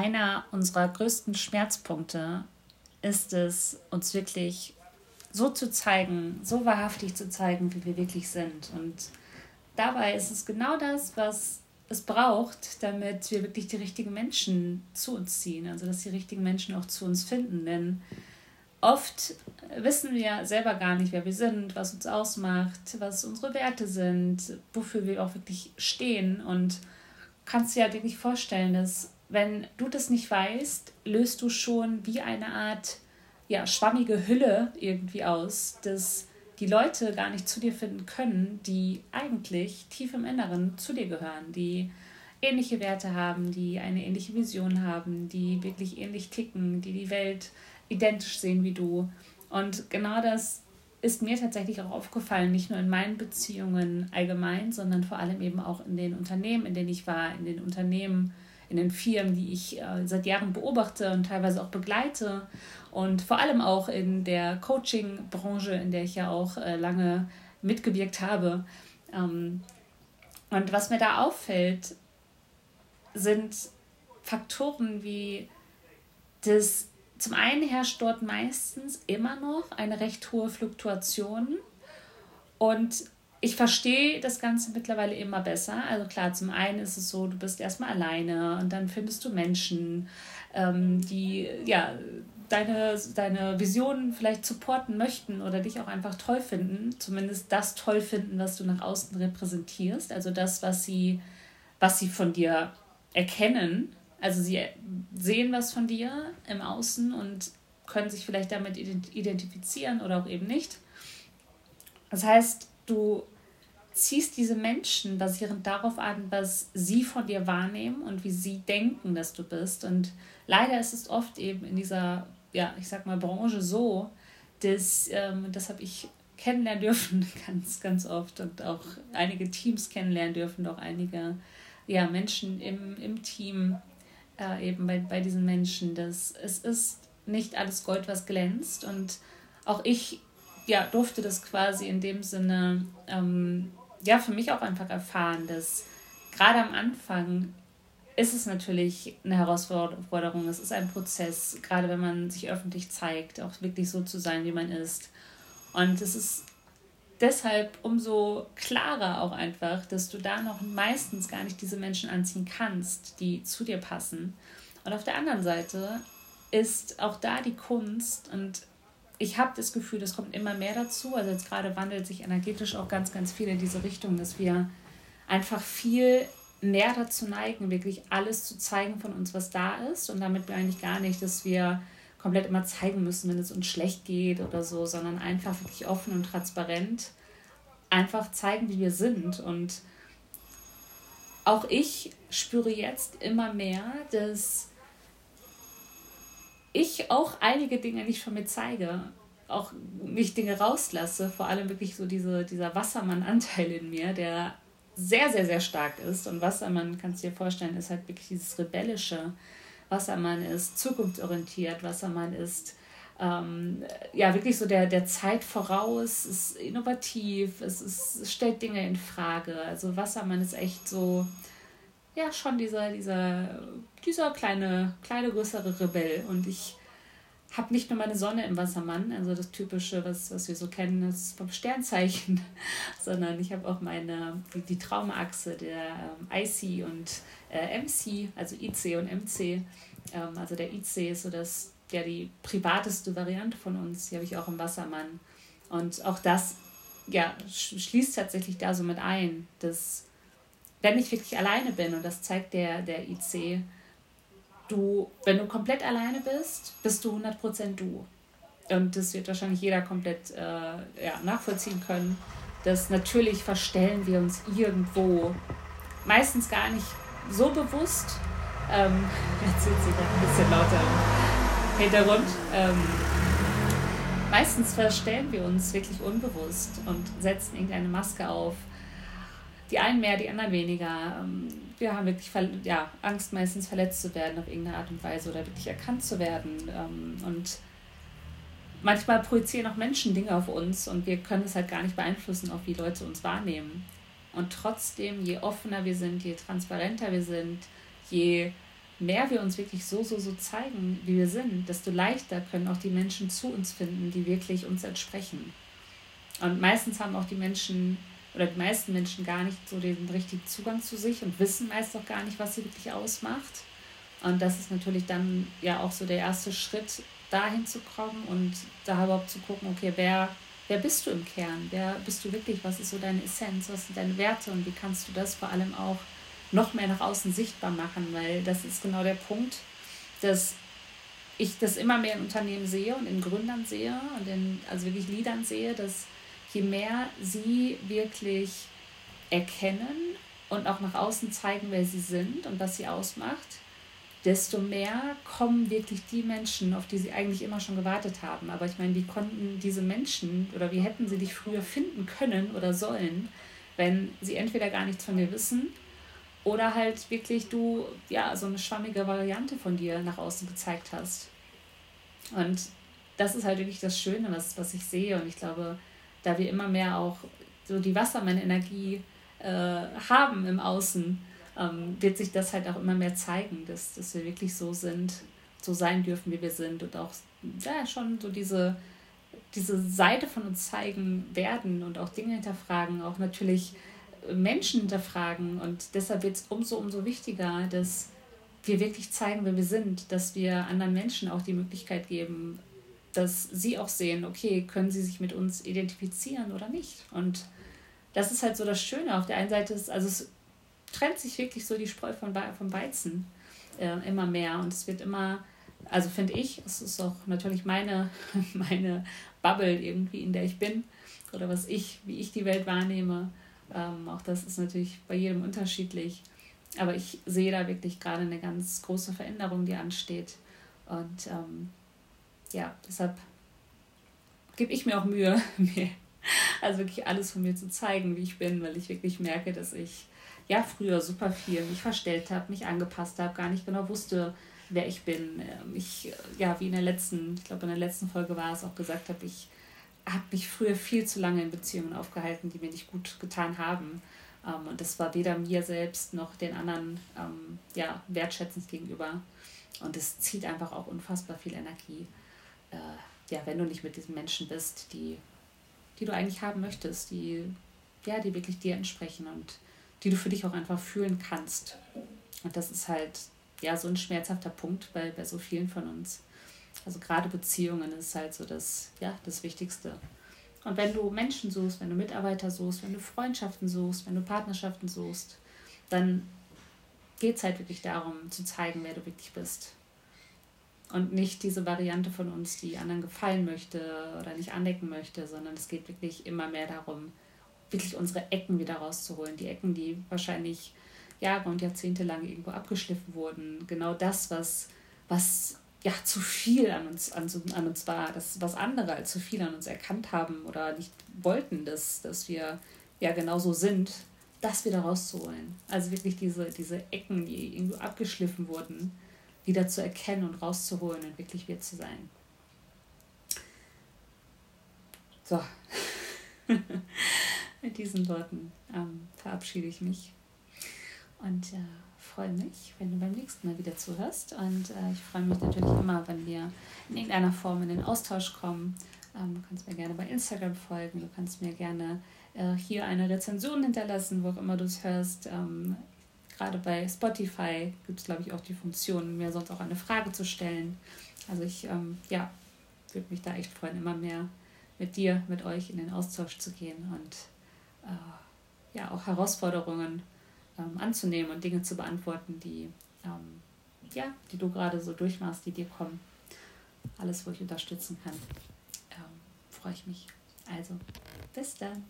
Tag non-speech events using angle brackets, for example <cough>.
einer unserer größten Schmerzpunkte ist es, uns wirklich so zu zeigen, so wahrhaftig zu zeigen, wie wir wirklich sind. Und dabei ist es genau das, was es braucht, damit wir wirklich die richtigen Menschen zu uns ziehen. Also dass die richtigen Menschen auch zu uns finden. Denn oft wissen wir selber gar nicht, wer wir sind, was uns ausmacht, was unsere Werte sind, wofür wir auch wirklich stehen. Und kannst dir ja wirklich vorstellen, dass wenn du das nicht weißt, löst du schon wie eine Art ja, schwammige Hülle irgendwie aus, dass die Leute gar nicht zu dir finden können, die eigentlich tief im Inneren zu dir gehören, die ähnliche Werte haben, die eine ähnliche Vision haben, die wirklich ähnlich ticken, die die Welt identisch sehen wie du. Und genau das ist mir tatsächlich auch aufgefallen, nicht nur in meinen Beziehungen allgemein, sondern vor allem eben auch in den Unternehmen, in denen ich war, in den Unternehmen, in den Firmen, die ich äh, seit Jahren beobachte und teilweise auch begleite und vor allem auch in der Coaching-Branche, in der ich ja auch äh, lange mitgewirkt habe. Ähm, und was mir da auffällt, sind Faktoren wie das, zum einen herrscht dort meistens immer noch eine recht hohe Fluktuation und ich verstehe das Ganze mittlerweile immer besser. Also klar, zum einen ist es so, du bist erstmal alleine und dann findest du Menschen, ähm, die ja deine, deine Visionen vielleicht supporten möchten oder dich auch einfach toll finden, zumindest das toll finden, was du nach außen repräsentierst, also das, was sie, was sie von dir erkennen. Also sie sehen was von dir im Außen und können sich vielleicht damit identifizieren oder auch eben nicht. Das heißt, du ziehst diese Menschen basierend darauf an, was sie von dir wahrnehmen und wie sie denken, dass du bist. Und leider ist es oft eben in dieser, ja, ich sag mal, Branche so, dass, ähm, das habe ich kennenlernen dürfen, <laughs> ganz, ganz oft und auch einige Teams kennenlernen dürfen, auch einige ja, Menschen im, im Team, äh, eben bei, bei diesen Menschen, dass es ist nicht alles Gold, was glänzt. Und auch ich ja, durfte das quasi in dem Sinne ähm, ja für mich auch einfach erfahren, dass gerade am Anfang ist es natürlich eine Herausforderung, es ist ein Prozess, gerade wenn man sich öffentlich zeigt, auch wirklich so zu sein, wie man ist. Und es ist deshalb umso klarer auch einfach, dass du da noch meistens gar nicht diese Menschen anziehen kannst, die zu dir passen. Und auf der anderen Seite ist auch da die Kunst und ich habe das Gefühl, es kommt immer mehr dazu. Also jetzt gerade wandelt sich energetisch auch ganz, ganz viel in diese Richtung, dass wir einfach viel mehr dazu neigen, wirklich alles zu zeigen von uns, was da ist. Und damit meine ich gar nicht, dass wir komplett immer zeigen müssen, wenn es uns schlecht geht oder so, sondern einfach wirklich offen und transparent einfach zeigen, wie wir sind. Und auch ich spüre jetzt immer mehr, dass ich auch einige Dinge nicht von mir zeige, auch nicht Dinge rauslasse, vor allem wirklich so diese, dieser Wassermann-Anteil in mir, der sehr, sehr, sehr stark ist. Und Wassermann, kannst du dir vorstellen, ist halt wirklich dieses rebellische. Wassermann ist zukunftsorientiert, Wassermann ist ähm, ja wirklich so der, der Zeit voraus, ist innovativ, es, ist, es stellt Dinge in Frage. Also Wassermann ist echt so, ja, schon dieser, dieser, dieser kleine, kleine, größere Rebell. Und ich habe nicht nur meine Sonne im Wassermann, also das Typische, was, was wir so kennen, das vom Sternzeichen, <laughs> sondern ich habe auch meine, die, die Traumachse der ähm, IC und äh, MC, also IC und MC. Ähm, also der IC ist so das, ja, die privateste Variante von uns, die habe ich auch im Wassermann. Und auch das ja, schließt tatsächlich da so mit ein, dass wenn ich wirklich alleine bin, und das zeigt der, der IC, du, wenn du komplett alleine bist, bist du 100% du. Und das wird wahrscheinlich jeder komplett äh, ja, nachvollziehen können. Dass natürlich verstellen wir uns irgendwo, meistens gar nicht so bewusst. Ähm, <laughs> jetzt sind sie ein bisschen lauter im Hintergrund. Ähm, meistens verstellen wir uns wirklich unbewusst und setzen irgendeine Maske auf die einen mehr, die anderen weniger. Ähm, wir haben wirklich ja, Angst, meistens verletzt zu werden auf irgendeine Art und Weise oder wirklich erkannt zu werden. Ähm, und manchmal projizieren auch Menschen Dinge auf uns und wir können es halt gar nicht beeinflussen, auch wie Leute uns wahrnehmen. Und trotzdem, je offener wir sind, je transparenter wir sind, je mehr wir uns wirklich so, so, so zeigen, wie wir sind, desto leichter können auch die Menschen zu uns finden, die wirklich uns entsprechen. Und meistens haben auch die Menschen oder die meisten Menschen gar nicht so den richtigen Zugang zu sich und wissen meist auch gar nicht, was sie wirklich ausmacht. Und das ist natürlich dann ja auch so der erste Schritt, dahin zu kommen und da überhaupt zu gucken, okay, wer, wer bist du im Kern? Wer bist du wirklich? Was ist so deine Essenz? Was sind deine Werte? Und wie kannst du das vor allem auch noch mehr nach außen sichtbar machen? Weil das ist genau der Punkt, dass ich das immer mehr in Unternehmen sehe und in Gründern sehe und in, also wirklich Leadern sehe, dass je mehr sie wirklich erkennen und auch nach außen zeigen, wer sie sind und was sie ausmacht, desto mehr kommen wirklich die Menschen, auf die sie eigentlich immer schon gewartet haben. Aber ich meine, wie konnten diese Menschen oder wie hätten sie dich früher finden können oder sollen, wenn sie entweder gar nichts von dir wissen oder halt wirklich du ja so eine schwammige Variante von dir nach außen gezeigt hast. Und das ist halt wirklich das Schöne, was, was ich sehe. Und ich glaube, da wir immer mehr auch so die Wassermann-Energie äh, haben im Außen, ähm, wird sich das halt auch immer mehr zeigen, dass, dass wir wirklich so sind, so sein dürfen, wie wir sind und auch ja, schon so diese, diese Seite von uns zeigen werden und auch Dinge hinterfragen, auch natürlich Menschen hinterfragen. Und deshalb wird es umso, umso wichtiger, dass wir wirklich zeigen, wer wir sind, dass wir anderen Menschen auch die Möglichkeit geben, dass sie auch sehen, okay, können sie sich mit uns identifizieren oder nicht. Und das ist halt so das Schöne. Auf der einen Seite ist, also es trennt sich wirklich so die Spreu von, vom Weizen äh, immer mehr. Und es wird immer, also finde ich, es ist auch natürlich meine, <laughs> meine Bubble irgendwie, in der ich bin oder was ich, wie ich die Welt wahrnehme. Ähm, auch das ist natürlich bei jedem unterschiedlich. Aber ich sehe da wirklich gerade eine ganz große Veränderung, die ansteht. Und ähm, ja, deshalb gebe ich mir auch Mühe, <laughs> mir also wirklich alles von mir zu zeigen, wie ich bin, weil ich wirklich merke, dass ich ja früher super viel mich verstellt habe, mich angepasst habe, gar nicht genau wusste, wer ich bin. Ähm, ich, ja, wie in der letzten, ich glaube in der letzten Folge war es auch gesagt habe, ich habe mich früher viel zu lange in Beziehungen aufgehalten, die mir nicht gut getan haben. Ähm, und das war weder mir selbst noch den anderen ähm, ja, wertschätzend gegenüber. Und es zieht einfach auch unfassbar viel Energie, äh, ja, wenn du nicht mit diesen Menschen bist, die, die du eigentlich haben möchtest, die, ja, die wirklich dir entsprechen und die du für dich auch einfach fühlen kannst. Und das ist halt ja so ein schmerzhafter Punkt bei, bei so vielen von uns. Also gerade Beziehungen ist halt so das, ja, das Wichtigste. Und wenn du Menschen suchst, wenn du Mitarbeiter suchst, wenn du Freundschaften suchst, wenn du Partnerschaften suchst, dann geht es halt wirklich darum, zu zeigen, wer du wirklich bist. Und nicht diese Variante von uns, die anderen gefallen möchte oder nicht andecken möchte, sondern es geht wirklich immer mehr darum, wirklich unsere Ecken wieder rauszuholen. Die Ecken, die wahrscheinlich Jahre und Jahrzehnte lang irgendwo abgeschliffen wurden. Genau das, was, was ja zu viel an uns, an, an uns war, das, was andere als zu viel an uns erkannt haben oder nicht wollten, dass, dass wir ja genauso sind, das wieder rauszuholen. Also wirklich diese, diese Ecken, die irgendwo abgeschliffen wurden, wieder zu erkennen und rauszuholen und wirklich wir zu sein. So. <laughs> Mit diesen Worten ähm, verabschiede ich mich und äh, freue mich, wenn du beim nächsten Mal wieder zuhörst. Und äh, ich freue mich natürlich immer, wenn wir in irgendeiner Form in den Austausch kommen. Ähm, du kannst mir gerne bei Instagram folgen, du kannst mir gerne äh, hier eine Rezension hinterlassen, wo auch immer du es hörst. Ähm, gerade bei Spotify gibt es, glaube ich, auch die Funktion, mir sonst auch eine Frage zu stellen. Also ich, ähm, ja, würde mich da echt freuen, immer mehr mit dir, mit euch in den Austausch zu gehen und äh, ja auch Herausforderungen ähm, anzunehmen und Dinge zu beantworten, die, ähm, ja, die du gerade so durchmachst, die dir kommen. Alles, wo ich unterstützen kann, ähm, freue ich mich. Also, bis dann.